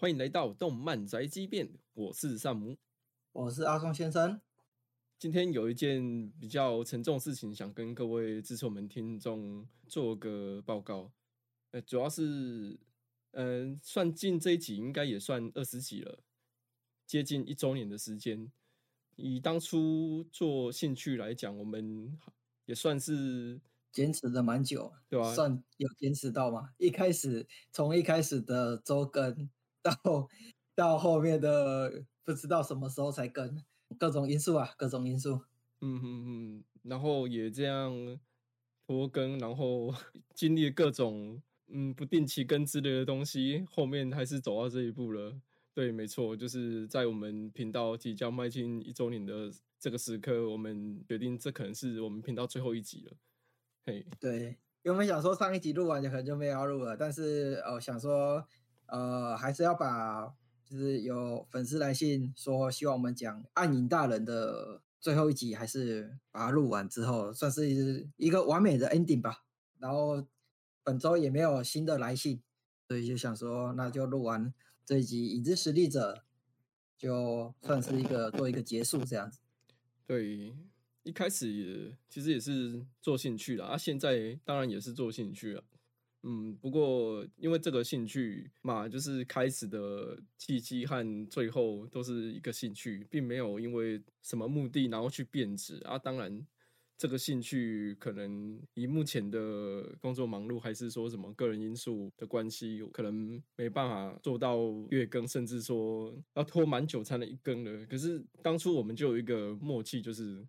欢迎来到动漫宅急便，我是萨姆。我是阿松先生。今天有一件比较沉重的事情，想跟各位支持我们听众做个报告。呃，主要是，嗯、算进这一集应该也算二十集了，接近一周年的时间。以当初做兴趣来讲，我们也算是坚持的蛮久，对吧算有坚持到吗？一开始从一开始的周更到到后面的不知道什么时候才更，各种因素啊，各种因素。嗯嗯嗯，然后也这样拖更，然后 经历各种嗯不定期更之类的东西，后面还是走到这一步了。对，没错，就是在我们频道即将迈进一周年的这个时刻，我们决定这可能是我们频道最后一集了。嘿，对，原本想说上一集录完就可能就没有要录了，但是哦想说呃还是要把就是有粉丝来信说希望我们讲暗影大人的最后一集，还是把它录完之后，算是一个完美的 ending 吧。然后本周也没有新的来信，所以就想说那就录完这一集《影之实力者》，就算是一个做一个结束这样子。对，一开始也其实也是做兴趣的，啊，现在当然也是做兴趣了。嗯，不过因为这个兴趣嘛，就是开始的契机和最后都是一个兴趣，并没有因为什么目的然后去变质啊。当然，这个兴趣可能以目前的工作忙碌，还是说什么个人因素的关系，可能没办法做到月更，甚至说要拖蛮久才能一更的。可是当初我们就有一个默契，就是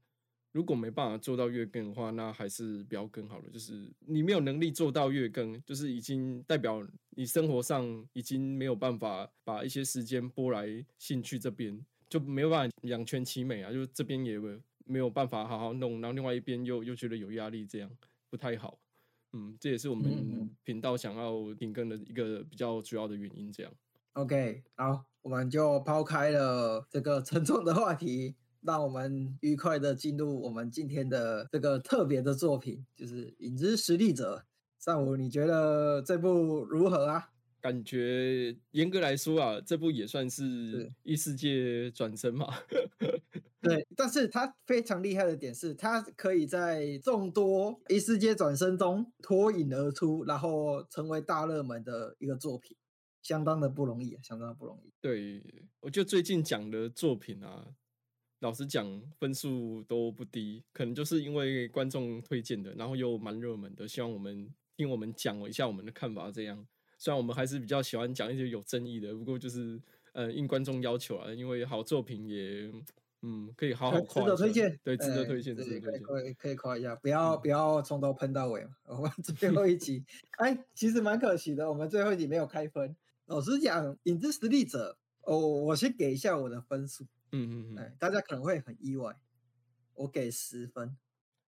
如果没办法做到月更的话，那还是不要更好了。就是你没有能力做到月更，就是已经代表你生活上已经没有办法把一些时间拨来兴趣这边，就没有办法两全其美啊。就是这边也没有办法好好弄，然后另外一边又又觉得有压力，这样不太好。嗯，这也是我嗯们嗯频道想要停更的一个比较主要的原因。这样，OK，好，我们就抛开了这个沉重的话题，让我们愉快的进入我们今天的这个特别的作品，就是《影之实力者》。上午你觉得这部如何啊？感觉严格来说啊，这部也算是是异世界转身嘛。对，但是它非常厉害的点是，它可以在众多异世界转身中脱颖而出，然后成为大热门的一个作品，相当的不容易，啊相当的不容易。对，我就最近讲的作品啊，老实讲分数都不低，可能就是因为观众推荐的，然后又蛮热门的，希望我们听我们讲一下我们的看法。这样，虽然我们还是比较喜欢讲一些有争议的，不过就是呃应观众要求啊，因为好作品也嗯可以好好夸值得推荐，对，值得哎推荐，对值得推荐。可以可以可以夸一下，不要嗯不要从头喷到尾嘛。我们 最后一集，哎，其实蛮可惜的，我们最后一集没有开分。老实讲，《影之实力者》，哦，我先给一下我的分数，嗯嗯嗯，哎，大家可能会很意外，我给十分，《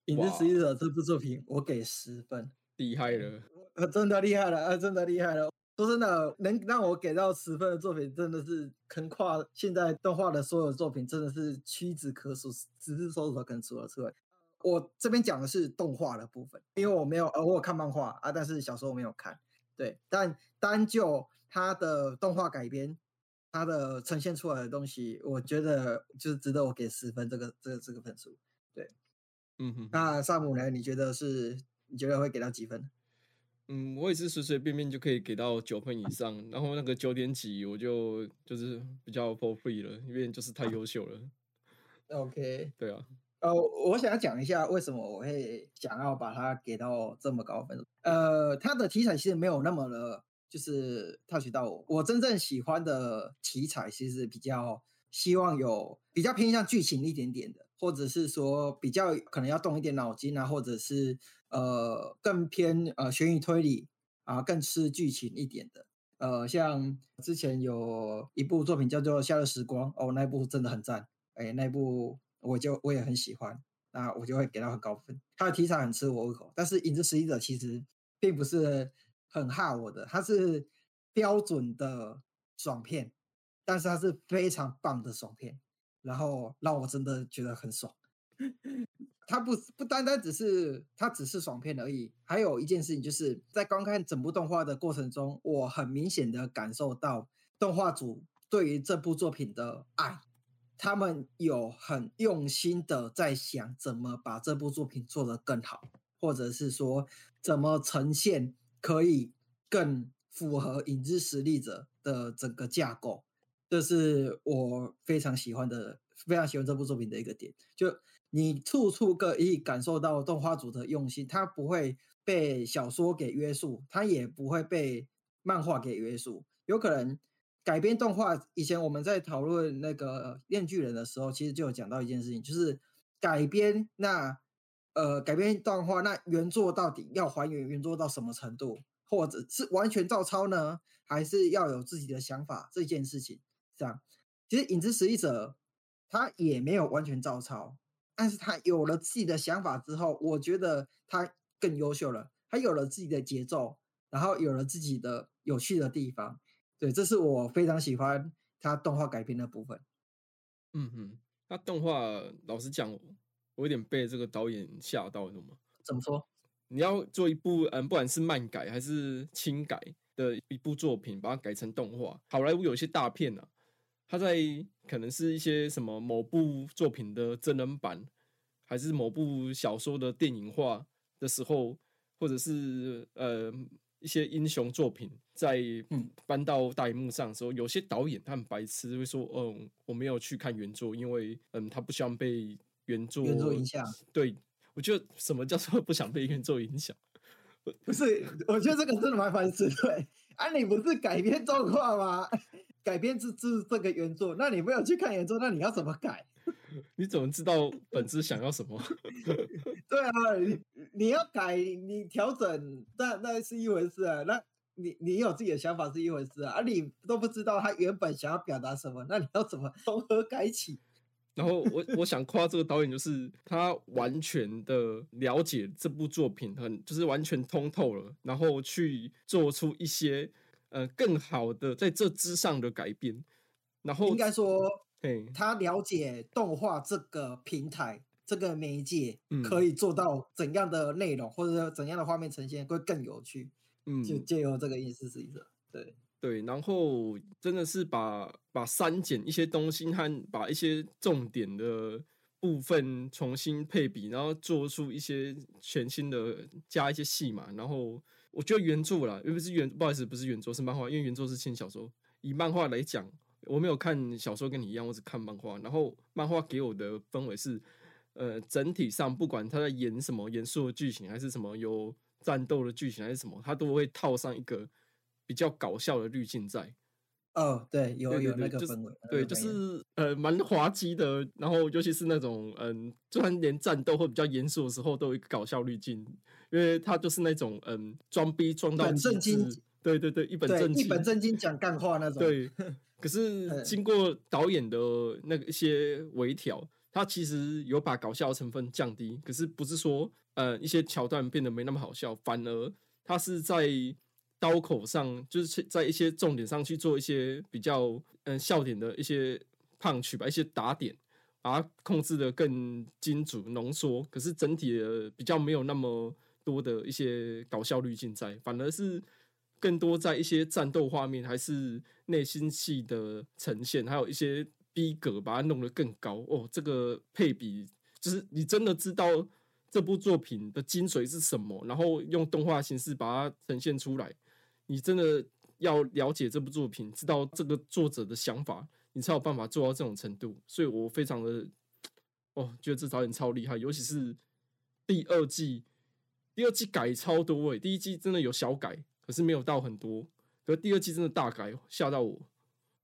影之实力者》这部作品我给十分，厉害了。呃，真的厉害了，呃，真的厉害了。说真的，能让我给到十分的作品，真的是横跨现在动画的所有作品，真的是屈指可数，只是手指头可能数得出来。我这边讲的是动画的部分，因为我没有，呃，我有看漫画啊，但是小时候没有看。对，但单就它的动画改编，它的呈现出来的东西，我觉得就是值得我给十分这个这个这个分数。对嗯哼，那萨姆呢？你觉得是？你觉得会给到几分？嗯，我也是随随便便就可以给到九分以上，然后那个九点几我就就是比较 for free 了，因为就是太优秀了。OK，对啊，呃，我想要讲一下为什么我会想要把它给到这么高分。呃，它的题材其实没有那么的，就是 touch 到我。我真正喜欢的题材其实比较希望有比较偏向剧情一点点的，或者是说比较可能要动一点脑筋啊，或者是呃更偏呃悬疑推理啊，更吃剧情一点的。呃，像之前有一部作品叫做《夏日时光》，哦，那部真的很赞。哎，那部我就我也很喜欢，那我就会给到很高分。它的题材很吃我胃口，但是《影子实力者》其实并不是很哈我的，它是标准的爽片，但是它是非常棒的爽片，然后让我真的觉得很爽。它不不单单只是它只是爽片而已，还有一件事情就是在观看整部动画的过程中，我很明显的感受到动画组对于这部作品的爱，他们有很用心的在想怎么把这部作品做得更好，或者是说怎么呈现可以更符合《影子实力者》的整个架构。这是我非常喜欢的，非常喜欢这部作品的一个点。就你处处可以感受到动画组的用心，它不会被小说给约束，它也不会被漫画给约束。有可能改编动画，以前我们在讨论那个《炼巨人》的时候，其实就有讲到一件事情，就是改编那呃改编一段话，那原作到底要还原原作到什么程度，或者是完全照抄呢，还是要有自己的想法这件事情。这样，其实《影之实力者》他也没有完全照抄，但是他有了自己的想法之后，我觉得他更优秀了。他有了自己的节奏，然后有了自己的有趣的地方。对，这是我非常喜欢他动画改编的部分。嗯哼，那动画老实讲，我有点被这个导演吓到，懂吗？怎么说？你要做一部嗯，不管是漫改还是轻改的一部作品，把它改成动画，好莱坞有一些大片啊。他在可能是一些什么某部作品的真人版，还是某部小说的电影化的时候，或者是呃一些英雄作品在搬到大荧幕上的时候，有些导演他很白痴，会说：“嗯，我没有去看原作，因为嗯，他不希望被原作原作影响。”对，我觉得什么叫做不想被原作影响？不是，我觉得这个真的蛮烦死。对，啊，你不是改编动画吗？改编自自这个原作，那你没有去看原作，那你要怎么改？你怎么知道本质想要什么？对啊，你你要改，你调整，那那是一回事啊。那你你有自己的想法是一回事啊，啊你都不知道他原本想要表达什么，那你要怎么从何改起？然后我我想夸这个导演，就是他完全的了解这部作品，很就是完全通透了，然后去做出一些。呃，更好的在这之上的改变，然后应该说，他了解动画这个平台、这个媒介可以做到怎样的内容，或者说怎样的画面呈现会更有趣。嗯，就借由这个意思是一个，对对，然后真的是把把删减一些东西和把一些重点的部分重新配比，然后做出一些全新的加一些戏嘛，然后。我觉得原著啦，因为是原，不好意思，不是原作，是漫画。因为原作是轻小说。以漫画来讲，我没有看小说，跟你一样，我只看漫画。然后漫画给我的氛围是，呃，整体上不管他在演什么严肃的剧情，还是什么有战斗的剧情，还是什么，他都会套上一个比较搞笑的滤镜在。哦，对，有有那个氛围，对，就是呃蛮滑稽的。然后尤其是那种嗯，就算连战斗或比较严肃的时候，都有一个搞笑滤镜，因为他就是那种嗯装逼装到正经，对对对，一本正经，一本正经讲干话那种。对，可是 经过导演的那个一些微调，他其实有把搞笑成分降低，可是不是说呃一些桥段变得没那么好笑，反而他是在。刀口上就是在一些重点上去做一些比较嗯笑点的一些胖曲吧，一些打点，把它控制的更精准浓缩。可是整体的比较没有那么多的一些搞笑滤镜在，反而是更多在一些战斗画面还是内心戏的呈现，还有一些逼格把它弄得更高哦。这个配比就是你真的知道这部作品的精髓是什么，然后用动画形式把它呈现出来。你真的要了解这部作品，知道这个作者的想法，你才有办法做到这种程度。所以我非常的哦，觉得这导演超厉害，尤其是第二季，第二季改超多诶，第一季真的有小改，可是没有到很多。可是第二季真的大改，吓到我。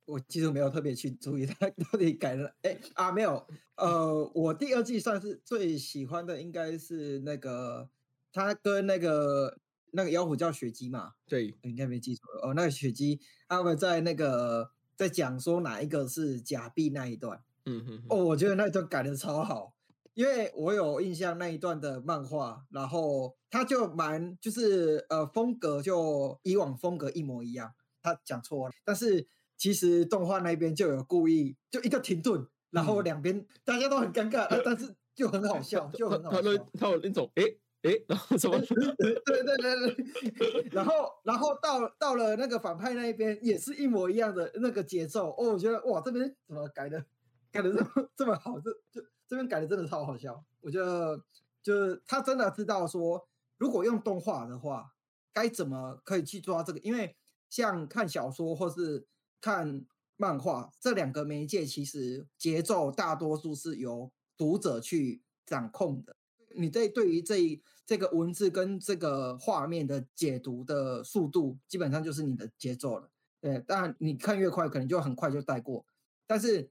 我其实没有特别去注意他到底改了，哎啊没有，呃，我第二季算是最喜欢的，应该是那个他跟那个。那个妖狐叫雪姬嘛？对，应该没记错哦。那个雪姬他们在那个在讲说哪一个是假币那一段，嗯哼，哦，我觉得那一段改的超好，因为我有印象那一段的漫画，然后他就蛮就是呃风格就以往风格一模一样，他讲错了，但是其实动画那边就有故意就一个停顿，然后两边大家都很尴尬，但是就很好笑，就很好笑。他有他有那种哎。哎，然后怎么？对对对对，然后 然后到到了那个反派那一边，也是一模一样的那个节奏。哦，我觉得哇，这边怎么改的改的这么这么好？这就这边改的真的超好笑。我觉得就是他真的知道说，如果用动画的话，该怎么可以去抓这个？因为像看小说或是看漫画这两个媒介，其实节奏大多数是由读者去掌控的。你在对于这一这个文字跟这个画面的解读的速度，基本上就是你的节奏了。对，当然你看越快，可能就很快就带过。但是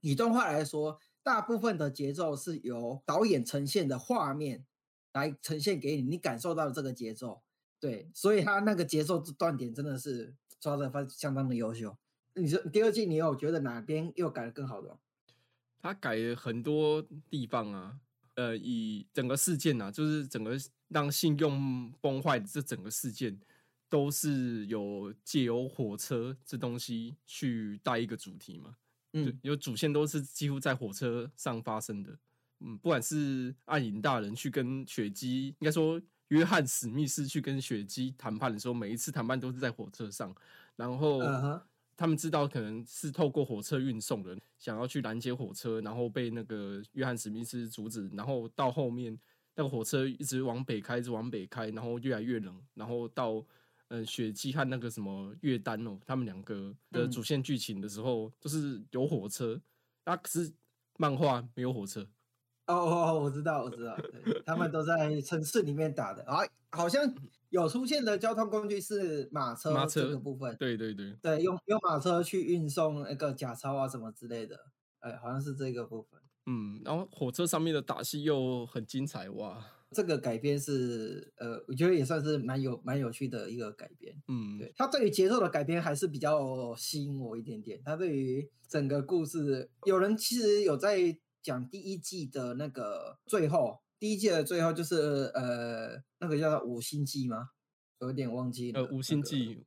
以动画来说，大部分的节奏是由导演呈现的画面来呈现给你，你感受到这个节奏。对，所以他那个节奏断点真的是抓的非相当的优秀。你说第二季你有觉得哪边又改的更好的？他改了很多地方啊。呃，以整个事件呐，就是整个让信用崩坏的这整个事件，都是有借由火车这东西去带一个主题嘛。嗯，有主线都是几乎在火车上发生的。嗯，不管是暗影大人去跟雪姬，应该说约翰史密斯去跟雪姬谈判的时候，每一次谈判都是在火车上，然后。他们知道可能是透过火车运送的，想要去拦截火车，然后被那个约翰史密斯阻止，然后到后面那个火车一直往北开，一直往北开，然后越来越冷，然后到嗯雪姬和那个什么月丹哦，他们两个的主线剧情的时候，就是有火车，啊可是漫画没有火车。哦哦，我知道，我知道，他们都在城市里面打的啊，好像。有出现的交通工具是马车马车的部分，对对对，对用用马车去运送那个假钞啊什么之类的，哎，好像是这个部分。嗯，然后火车上面的打戏又很精彩哇！这个改编是呃，我觉得也算是蛮有蛮有趣的一个改编。嗯，对，他对于节奏的改编还是比较吸引我一点点。他对于整个故事，有人其实有在讲第一季的那个最后。第一季的最后就是呃，那个叫五星记吗？有点忘记了。呃，五星记，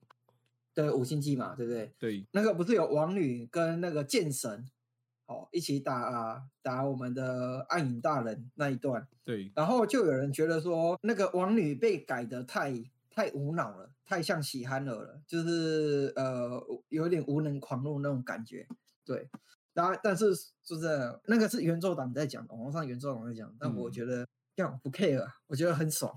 对，五星记嘛，对不对？对。那个不是有王女跟那个剑神，哦，一起打打我们的暗影大人那一段。对。然后就有人觉得说，那个王女被改的太太无脑了，太像喜憨儿了，就是呃，有点无能狂怒那种感觉。对。然后，但是就是那个是原作党在讲，网络上原作党在讲，但我觉得这样不 care，我觉得很爽。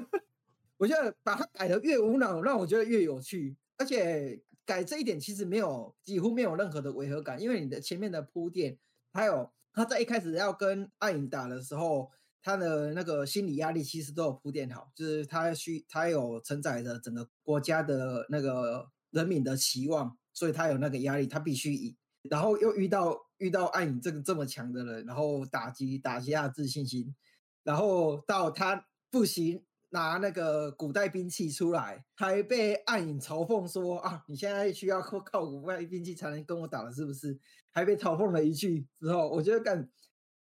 我觉得把它改的越无脑，让我觉得越有趣，而且改这一点其实没有几乎没有任何的违和感，因为你的前面的铺垫，还有他在一开始要跟暗影打的时候，他的那个心理压力其实都有铺垫好，就是他需他有承载着整个国家的那个人民的期望，所以他有那个压力，他必须以。然后又遇到遇到暗影这个这么强的人，然后打击打击他的自信心，然后到他不行拿那个古代兵器出来，还被暗影嘲讽说啊，你现在需要靠靠古代兵器才能跟我打了，是不是？还被嘲讽了一句之后，我觉得干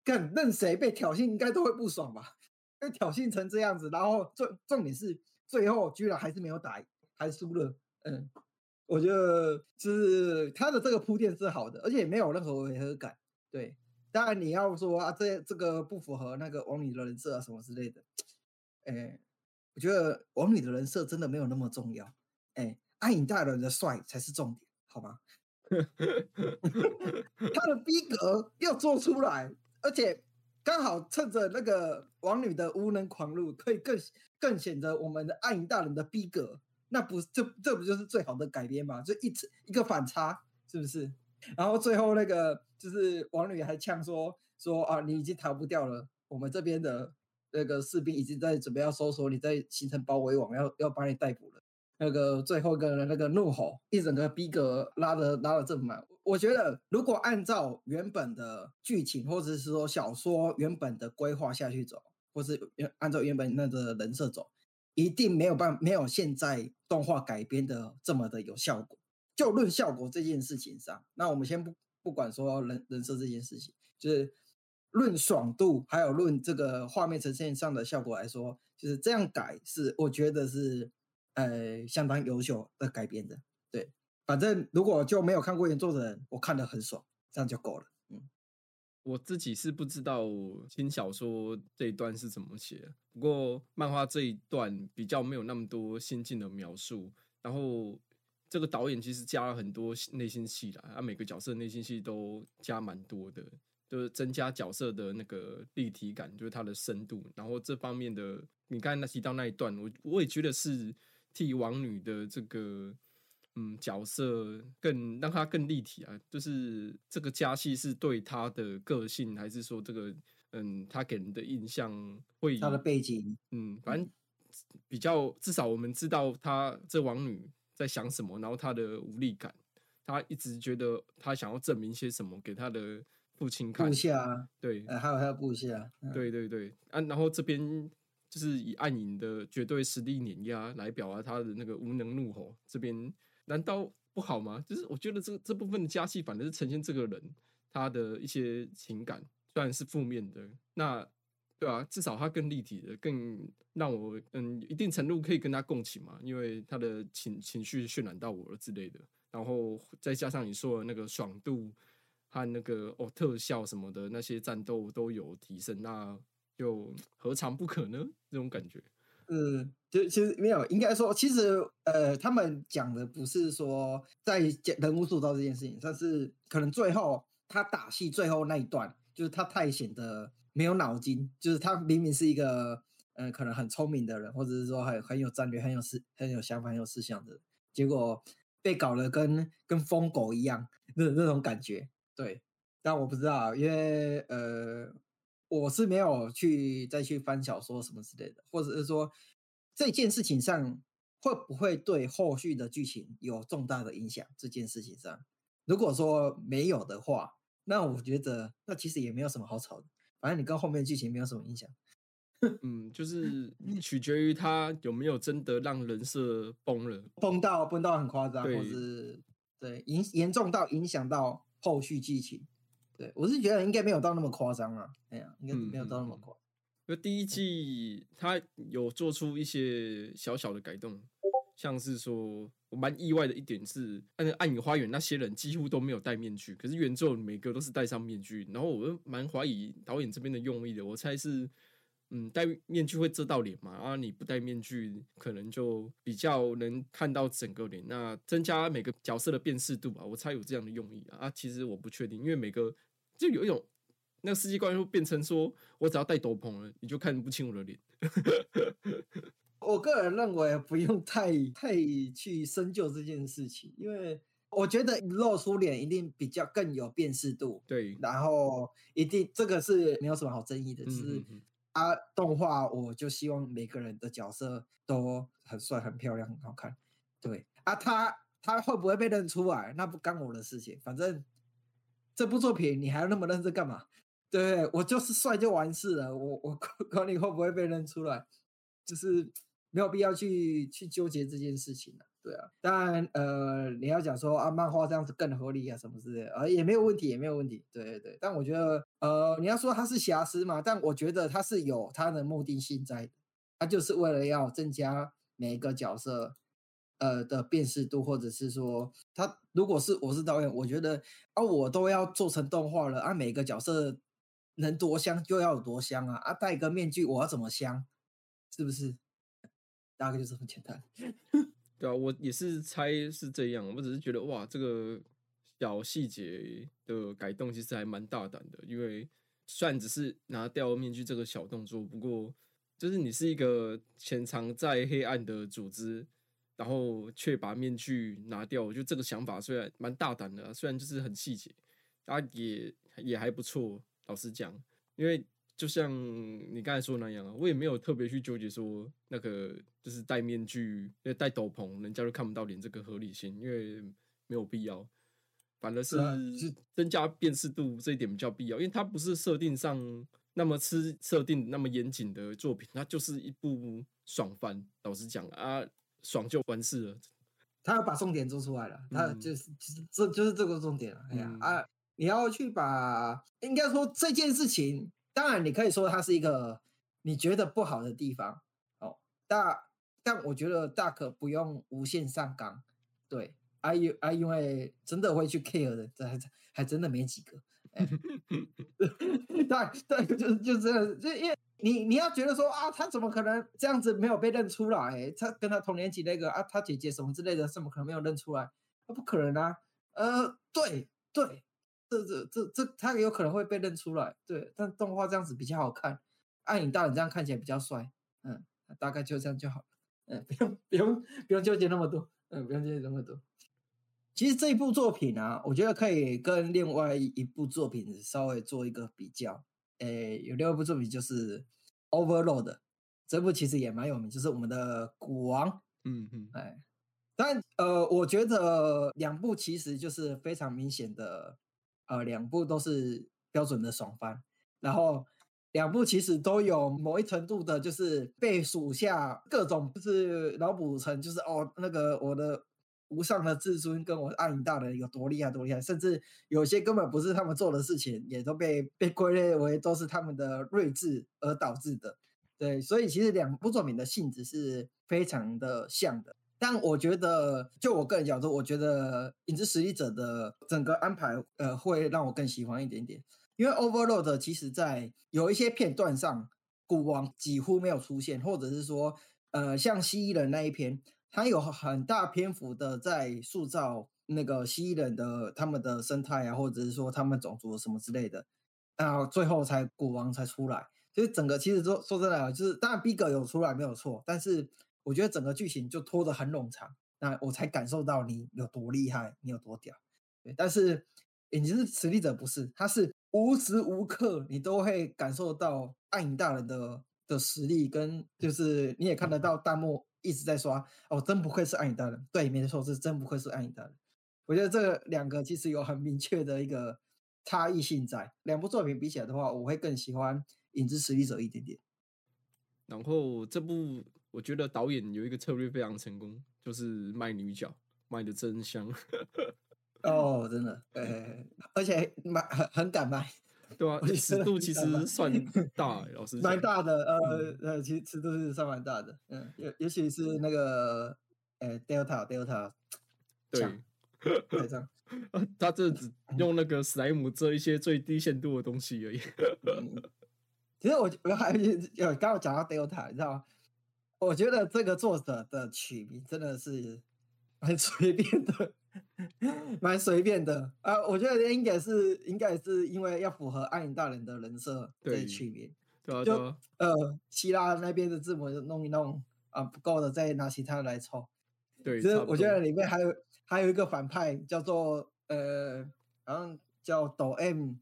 干任谁被挑衅应该都会不爽吧？被挑衅成这样子，然后重重点是最后居然还是没有打，还输了，嗯。我觉得就是他的这个铺垫是好的，而且没有任何违和感。对，当然你要说啊，这这个不符合那个王女的人设啊什么之类的，哎，我觉得王女的人设真的没有那么重要。哎，暗影大人的帅才是重点，好吗？他的逼格要做出来，而且刚好趁着那个王女的无能狂怒，可以更更显得我们的暗影大人的逼格。那不这这不就是最好的改编吗？就一次一个反差，是不是？然后最后那个就是王女还呛说说啊，你已经逃不掉了，我们这边的那个士兵已经在准备要搜索你，在形成包围网，要要把你逮捕了。那个最后一个那个怒吼，一整个逼格拉的拉的这么满。我觉得如果按照原本的剧情，或者是说小说原本的规划下去走，或是按照原本那个人设走。一定没有办没有现在动画改编的这么的有效果。就论效果这件事情上，那我们先不不管说人人设这件事情，就是论爽度，还有论这个画面呈现上的效果来说，就是这样改是我觉得是呃相当优秀的改编的。对，反正如果就没有看过原作的人，我看得很爽，这样就够了。我自己是不知道轻小说这一段是怎么写，不过漫画这一段比较没有那么多心境的描述，然后这个导演其实加了很多内心戏啦，啊，每个角色内心戏都加蛮多的，就是增加角色的那个立体感，就是它的深度，然后这方面的，你刚才提到那一段，我我也觉得是替王女的这个。嗯，角色更让他更立体啊，就是这个加戏是对他的个性，还是说这个嗯，他给人的印象会他的背景，嗯，反正比较至少我们知道他这王女在想什么，然后他的无力感，他一直觉得他想要证明些什么给他的父亲看，部下对，还有他的部下，对对对，啊，然后这边就是以暗影的绝对实力碾压来表达他的那个无能怒吼，这边。难道不好吗？就是我觉得这这部分的加戏反而是呈现这个人他的一些情感，虽然是负面的，那对啊，至少他更立体的，更让我嗯一定程度可以跟他共情嘛，因为他的情情绪渲染到我了之类的。然后再加上你说的那个爽度和那个哦特效什么的那些战斗都有提升，那又何尝不可呢？这种感觉。嗯，就其实没有，应该说，其实呃，他们讲的不是说在讲人物塑造这件事情，但是可能最后他打戏最后那一段，就是他太显得没有脑筋，就是他明明是一个嗯，可能很聪明的人，或者是说很很有战略、很有思、很有想法、很有思想的，结果被搞得跟跟疯狗一样那那种感觉。对，但我不知道，因为呃。我是没有去再去翻小说什么之类的，或者是说这件事情上会不会对后续的剧情有重大的影响？这件事情上，如果说没有的话，那我觉得那其实也没有什么好吵的，反正你跟后面剧情没有什么影响。嗯，就是取决于他有没有真的让人设崩了，崩到崩到很夸张，或是对影严重到影响到后续剧情。对，我是觉得应该没有到那么夸张啊，哎呀，应该没有到那么夸。那第一季他有做出一些小小的改动，像是说我蛮意外的一点是，那个暗影花园那些人几乎都没有戴面具，可是原作每个都是戴上面具，然后我蛮怀疑导演这边的用意的，我猜是，嗯，戴面具会遮到脸嘛，啊，你不戴面具可能就比较能看到整个脸，那增加每个角色的辨识度吧，我猜有这样的用意啊，啊，其实我不确定，因为每个。就有一种，那个世界观又变成说，我只要戴斗篷了，你就看不清我的脸。我个人认为不用太太去深究这件事情，因为我觉得露出脸一定比较更有辨识度。对，然后一定这个是没有什么好争议的，是啊，动画我就希望每个人的角色都很帅、很漂亮、很好看。对啊，他他会不会被认出来，那不干我的事情，反正。这部作品你还要那么认真干嘛？对我就是帅就完事了，我我 管你会不会被认出来，就是没有必要去去纠结这件事情了。对啊，当然呃你要讲说啊漫画这样子更合理啊什么之类，呃也没有问题也没有问题。对对对，但我觉得呃你要说它是瑕疵嘛，但我觉得它是有它的目的性在的，它就是为了要增加每一个角色。呃的辨识度，或者是说，如果是我是导演，我觉得啊，我都要做成动画了啊，每个角色能多香就要有多香啊啊，戴个面具我要怎么香，是不是？大概就是很简单。对啊，我也是猜是这样，我只是觉得哇，这个小细节的改动其实还蛮大胆的，因为虽然只是拿掉面具这个小动作，不过就是你是一个潜藏在黑暗的组织。然后却把面具拿掉，我觉得这个想法虽然蛮大胆的，虽然就是很细节，啊也也还不错。老实讲，因为就像你刚才说那样啊，我也没有特别去纠结说那个就是戴面具、戴斗篷，人家都看不到脸这个合理性，因为没有必要。反而是增加辨识度这一点比较必要，因为它不是设定上那么吃设定那么严谨的作品，它就是一部爽番。老实讲啊。爽就完事了，他要把重点做出来了，他就是，这就是这个重点了。哎呀啊，你要去把，应该说这件事情，当然你可以说它是一个你觉得不好的地方，哦，但但我觉得大可不用无限上纲，对，啊因啊因为真的会去 care 的，这还还真的没几个，对对，就就这样，就因为你你要觉得说啊，他怎么可能这样子没有被认出来？他跟他同年级那个啊，他姐姐什么之类的，怎么可能没有认出来？那不可能啊！呃，对对，这这这这，他有可能会被认出来。对，但动画这样子比较好看，暗影大人这样看起来比较帅。嗯，大概就这样就好了。嗯，不用不用不用纠结那么多。嗯，不用纠结那么多。其实这一部作品啊，我觉得可以跟另外一部作品稍微做一个比较。诶，有另外一部作品就是《Overload》，这部其实也蛮有名，就是我们的古王。嗯嗯，哎，但呃，我觉得两部其实就是非常明显的，呃，两部都是标准的爽番，然后两部其实都有某一程度的，就是被属下各种就是脑补成就是哦，那个我的。无上的至尊跟我阿影大人有多厉害多厉害，甚至有些根本不是他们做的事情，也都被被归类为都是他们的睿智而导致的。对，所以其实两部作品的性质是非常的像的。但我觉得，就我个人角度，我觉得《影之实力者》的整个安排，呃，会让我更喜欢一点点。因为 Overload 其实在有一些片段上，古王几乎没有出现，或者是说，呃，像蜥蜴人那一篇。他有很大篇幅的在塑造那个蜥蜴人的他们的生态啊，或者是说他们种族什么之类的，啊，最后才古王才出来。所以整个其实说说真的，就是当然逼格有出来没有错，但是我觉得整个剧情就拖得很冗长，那我才感受到你有多厉害，你有多屌。对，但是影是实力者不是，他是无时无刻你都会感受到暗影大人的的实力，跟就是你也看得到弹幕。一直在刷哦，真不愧是暗影大人。对，没错，是真不愧是暗影大人。我觉得这两个其实有很明确的一个差异性在。两部作品比起来的话，我会更喜欢《影之实力者》一点点。然后这部我觉得导演有一个策略非常成功，就是卖女角，卖的真香。哦，真的，呃，而且卖很很敢卖。对啊，尺度其实算大，老师蛮大的，呃呃，其实尺度是算蛮大的，嗯，尤尤其是那个，呃，Delta Delta，对，对这样，他这只用那个史莱姆遮一些最低限度的东西而已。其实我我还有刚刚讲到 Delta，你知道吗？我觉得这个作者的取名真的是很随便的。蛮随便的啊，我觉得应该是应该是因为要符合暗影大人的人设以取名，就呃希腊那边的字母弄一弄啊不够的再拿其他来凑。对，其实我觉得里面还有还有一个反派叫做呃好像叫抖 M，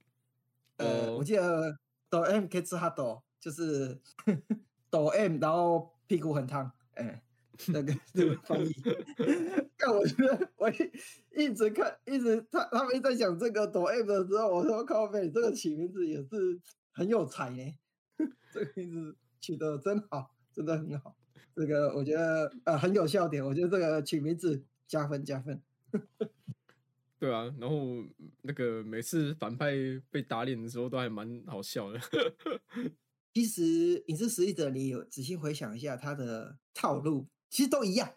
呃我记得抖 M 可以吃哈抖，就是 抖 M 然后屁股很烫，哎。那个这个翻译，但我觉得 我一直看，一直他他们在讲这个抖 M 的时候，我说靠背，这个起名字也是很有才呢，这个名字取得真好，真的很好。这个我觉得呃很有笑点，我觉得这个取名字加分加分。对啊，然后那个每次反派被打脸的时候都还蛮好笑的。其实《影视实力者》你有仔细回想一下他的套路。其实都一样，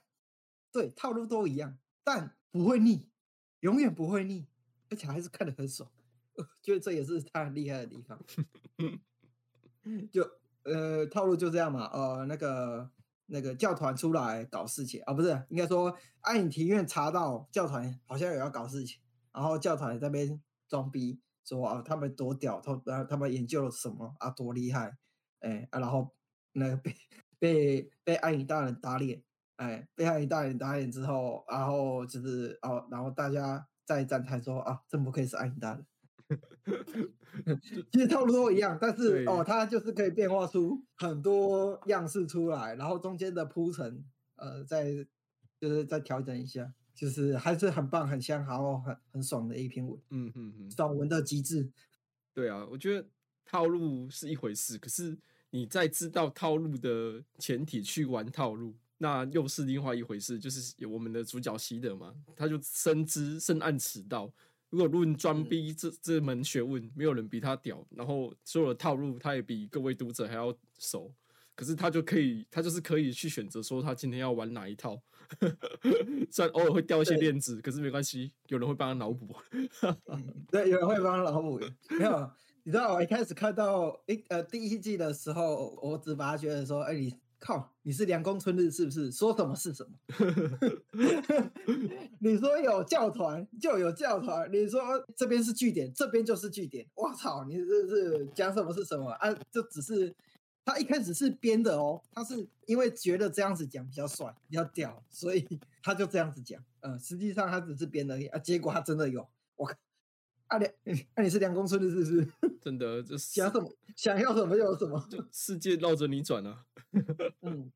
对，套路都一样，但不会腻，永远不会腻，而且还是看得很爽，觉得这也是他很厉害的地方。就呃，套路就这样嘛，呃，那个那个教团出来搞事情啊，不是，应该说暗影庭院查到教团好像也要搞事情，然后教团在那边装逼，说啊他们多屌，他然后他们研究了什么啊，多厉害，哎啊，然后那个被。被被暗影大人打脸，哎，被暗影大人打脸之后，然后就是哦，然后大家在站台说啊，真不愧是暗影大人。其实套路都一样，但是哦，他就是可以变化出很多样式出来，然后中间的铺陈，呃，再就是再调整一下，就是还是很棒、很香，然后很很爽的一篇文。嗯嗯嗯，爽文的极致。对啊，我觉得套路是一回事，可是。你在知道套路的前提去玩套路，那又是另外一回事。就是有我们的主角希德嘛，他就深知深谙此道。如果论装逼这这门学问，没有人比他屌。然后所有的套路，他也比各位读者还要熟。可是他就可以，他就是可以去选择说他今天要玩哪一套，虽然偶尔会掉一些对链子，可是没关系，有人会帮他脑补。嗯对，有人会帮他脑补。没有，你知道我一开始看到一呃第一季的时候，我只把它觉得说，哎，你靠，你是凉宫春日是不是？说什么是什么？你说有教团就有教团，你说这边是据点，这边就是据点。我操，你这是讲什么是什么啊？这只是他一开始是编的哦，他是因为觉得这样子讲比较帅、比较屌，所以他就这样子讲。嗯，实际上他只是编的啊，结果他真的有。我靠，啊梁，那、你是梁公村的是不是？真的，这世想什么想要什么就有什么。就世界绕着你转啊！嗯，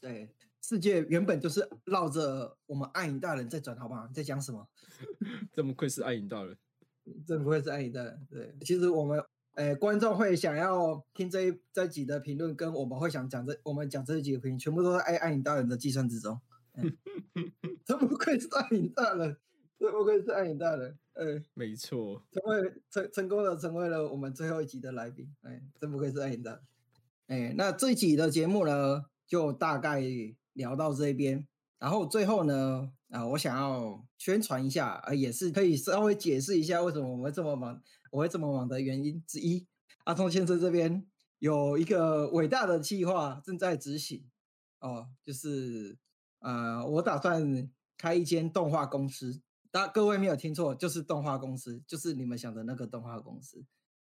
对，世界原本就是绕着我们爱影大人在转，好不好？你在讲什么？这么愧是爱影大人，真不愧是爱影大人。对，其实我们，呃，观众会想要听这一这集的评论，跟我们会想讲这我们讲这几个评论，全部都在爱爱影大人的计算之中。嗯真不愧是爱影大人，真不愧是爱影大人。呃，没错，成为成成功的成为了我们最后一集的来宾，哎，真不愧是爱影大人。哎，那这一集的节目呢，就大概聊到这边。然后最后呢，啊，我想要宣传一下，啊，也是可以稍微解释一下为什么我会这么忙，我会这么忙的原因之一。阿通先生这边有一个伟大的计划正在执行，哦，就是呃，我打算开一间动画公司。大各位没有听错，就是动画公司，就是你们想的那个动画公司。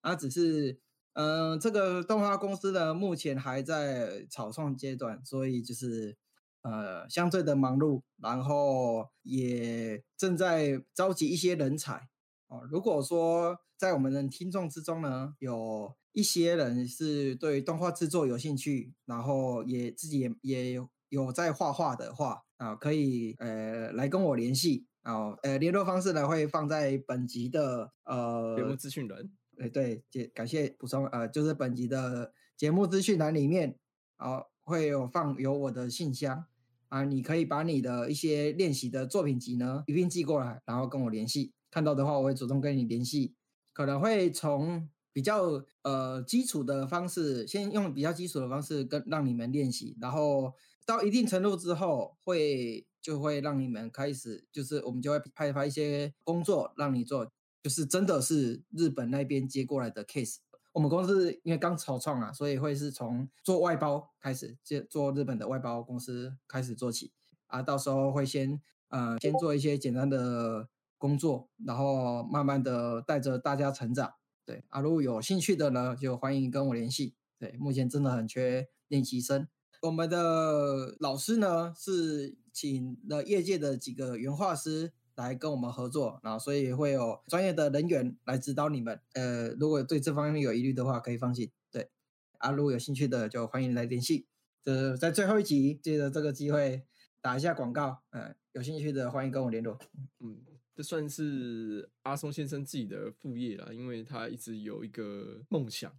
啊，只是，嗯、这个动画公司呢，目前还在草创阶段，所以就是呃，相对的忙碌，然后也正在召集一些人才。哦，如果说在我们的听众之中呢，有一些人是对动画制作有兴趣，然后也自己也也有在画画的话啊，可以呃来跟我联系啊，呃联络方式呢会放在本集的呃节目呃资讯栏，哎，对，谢感谢补充，呃，就是本集的节目资讯栏里面，啊、会有放有我的信箱啊，你可以把你的一些练习的作品集呢一并寄过来，然后跟我联系。看到的话，我会主动跟你联系，可能会从比较呃基础的方式，先用比较基础的方式跟让你们练习，然后到一定程度之后，会就会让你们开始，就是我们就会派发一些工作让你做，就是真的是日本那边接过来的 case。我们公司因为刚草创啊，所以会是从做外包开始，接做日本的外包公司开始做起啊。到时候会先呃先做一些简单的工作，然后慢慢的带着大家成长。对啊，如果有兴趣的呢，就欢迎跟我联系。对，目前真的很缺练习生。我们的老师呢是请了业界的几个原画师来跟我们合作，然后所以会有专业的人员来指导你们。呃，如果对这方面有疑虑的话，可以放心。对，啊，如果有兴趣的就欢迎来联系。这在最后一集借着这个机会打一下广告，呃，有兴趣的欢迎跟我联络。嗯，这算是阿松先生自己的副业啦，因为他一直有一个梦想，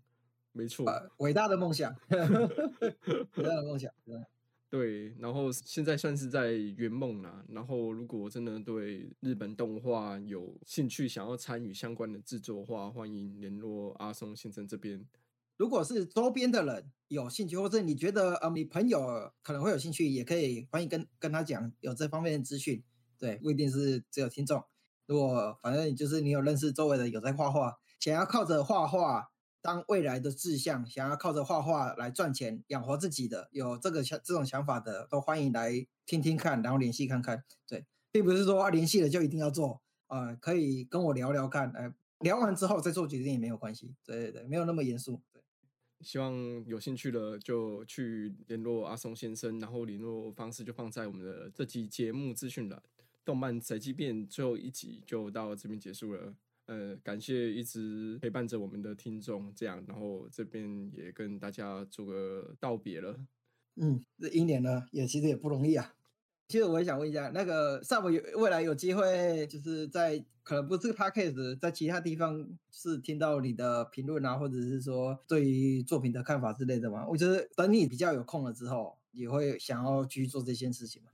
没错，呃，伟大的梦想，伟大的梦想，对，然后现在算是在圆梦啦。然后如果真的对日本动画有兴趣，想要参与相关的制作的话，欢迎联络阿松先生这边。如果是周边的人有兴趣，或者你觉得呃你朋友可能会有兴趣，也可以欢迎跟跟他讲有这方面的资讯。对，不一定是只有听众。如果反正就是你有认识周围的有在画画，想要靠着画画当未来的志向，想要靠着画画来赚钱养活自己的，有这个想这种想法的，都欢迎来听听看，然后联系看看。对，并不是说啊联系了就一定要做，呃，可以跟我聊聊看，呃，聊完之后再做决定也没有关系。对对对，没有那么严肃。对。希望有兴趣的就去联络阿松先生，然后联络方式就放在我们的这期节目资讯栏。动漫宅急便最后一集就到这边结束了。呃，感谢一直陪伴着我们的听众，这样，然后这边也跟大家做个道别了。嗯，这一年呢，也其实也不容易啊。其实我也想问一下，那个 Sub 有未来有机会，就是在可能不是 Podcast，在其他地方是听到你的评论啊，或者是说对于作品的看法之类的吗？我觉得等你比较有空了之后，也会想要去做这件事情嘛。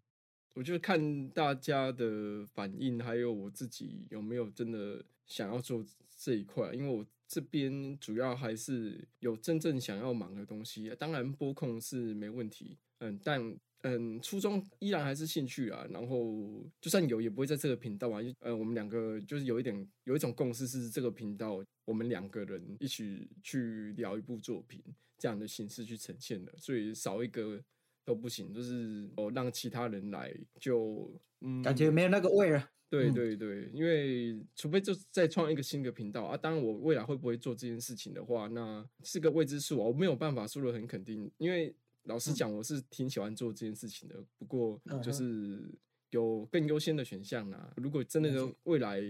我觉得看大家的反应，还有我自己有没有真的想要做这一块，因为我这边主要还是有真正想要忙的东西。当然播控是没问题，嗯，但嗯，初衷依然还是兴趣啊。然后就算有，也不会在这个频道啊。呃，我们两个就是有一点有一种共识，是这个频道我们两个人一起去聊一部作品这样的形式去呈现的，所以少一个都不行。就是哦，让其他人来，就嗯，感觉没有那个味了。对对对，因为除非就再创一个新的频道啊。当然，我未来会不会做这件事情的话，那是个未知数啊。我没有办法说的很肯定，因为。老实讲，我是挺喜欢做这件事情的，不过就是有更优先的选项啦。如果真的未来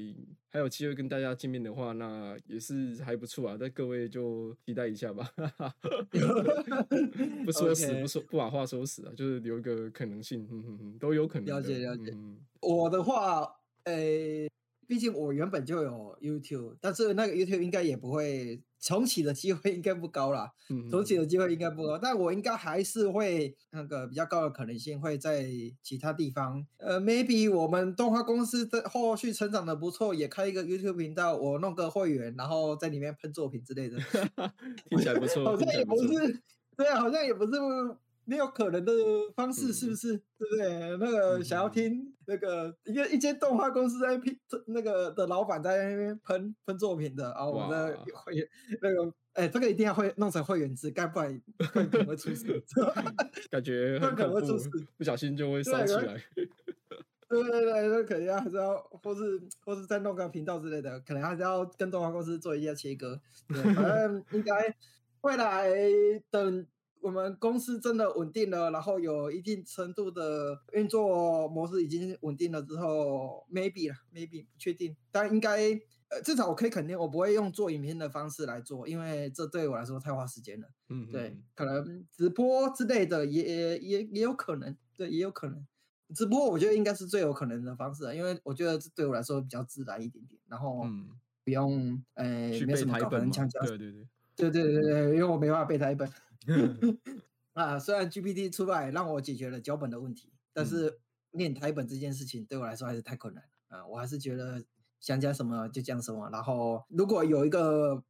还有机会跟大家见面的话，那也是还不错啊。但各位就期待一下吧，不说死，不说不把话说死啊，就是留一个可能性，都有可能。了解了解。我的话，诶。毕竟我原本就有 YouTube，但是那个 YouTube 应该也不会重启的机会应该不高啦。重启的机会应该不高，但我应该还是会那个比较高的可能性会在其他地方。呃，maybe 我们动画公司的后续成长的不错，也开一个 YouTube 频道，我弄个会员，然后在里面喷作品之类的。听起来不错，好像也不是，对啊，好像也不是。没有可能的方式，是不是？对不对？那个想要听那个一个一间动画公司在拼那个的老板在那边喷喷作品的啊，我们的会员那个哎，这个一定要会弄成会员制，该不然会可能会出事。感觉可能 会出事，不小心就会烧起来。对对对，那肯定还是要，或是或是再弄个频道之类的，可能还是要跟动画公司做一下切割。反正应该未来等。我们公司真的稳定了，然后有一定程度的运作模式已经稳定了之后，maybe 了，maybe 不确定，但应该呃至少我可以肯定，我不会用做影片的方式来做，因为这对我来说太花时间了。嗯，对，可能直播之类的也也也有可能，对，也有可能。直播我觉得应该是最有可能的方式，因为我觉得这对我来说比较自然一点点，然后不用呃没什么搞人腔对对对，对对对对，因为我没办法背台本。啊，虽然 GPT 出来让我解决了脚本的问题，但是念台本这件事情对我来说还是太困难啊！我还是觉得想讲什么就讲什么，然后如果有一个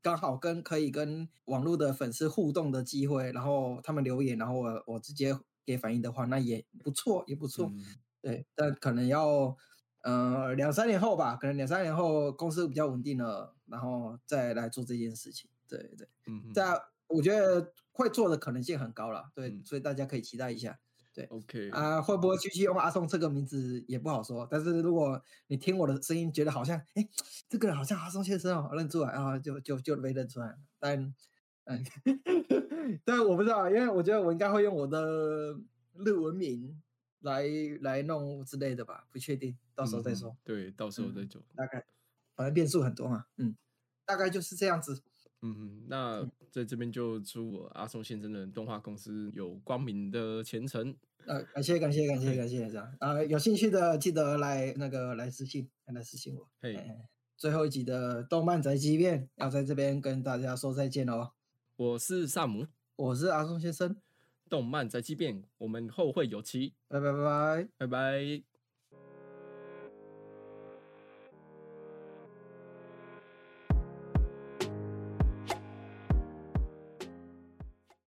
刚好跟可以跟网络的粉丝互动的机会，然后他们留言，然后我我直接给反应的话，那也不错，也不错。对，但可能要呃两三年后吧，可能两三年后公司比较稳定了，然后再来做这件事情。对对，嗯，在。我觉得会做的可能性很高了，对，所以大家可以期待一下。对，OK 啊，会不会继续用阿松这个名字也不好说。但是如果你听我的声音觉得好像，哎，这个人好像阿松先生哦，认出来啊，就就就没认出来。但，嗯，但我不知道，因为我觉得我应该会用我的日文名来来弄之类的吧，不确定，到时候再说。对，到时候再做。大概，反正变数很多嘛，嗯，大概就是这样子。嗯，那在这边就祝我阿松先生的动画公司有光明的前程。呃，感谢感谢感谢感谢这样啊，有兴趣的记得来那个来私信，来私信我。嘿，最后一集的动漫宅急便要在这边跟大家说再见哦。我是萨姆，我是阿松先生。动漫宅急便，我们后会有期。拜拜拜拜拜拜。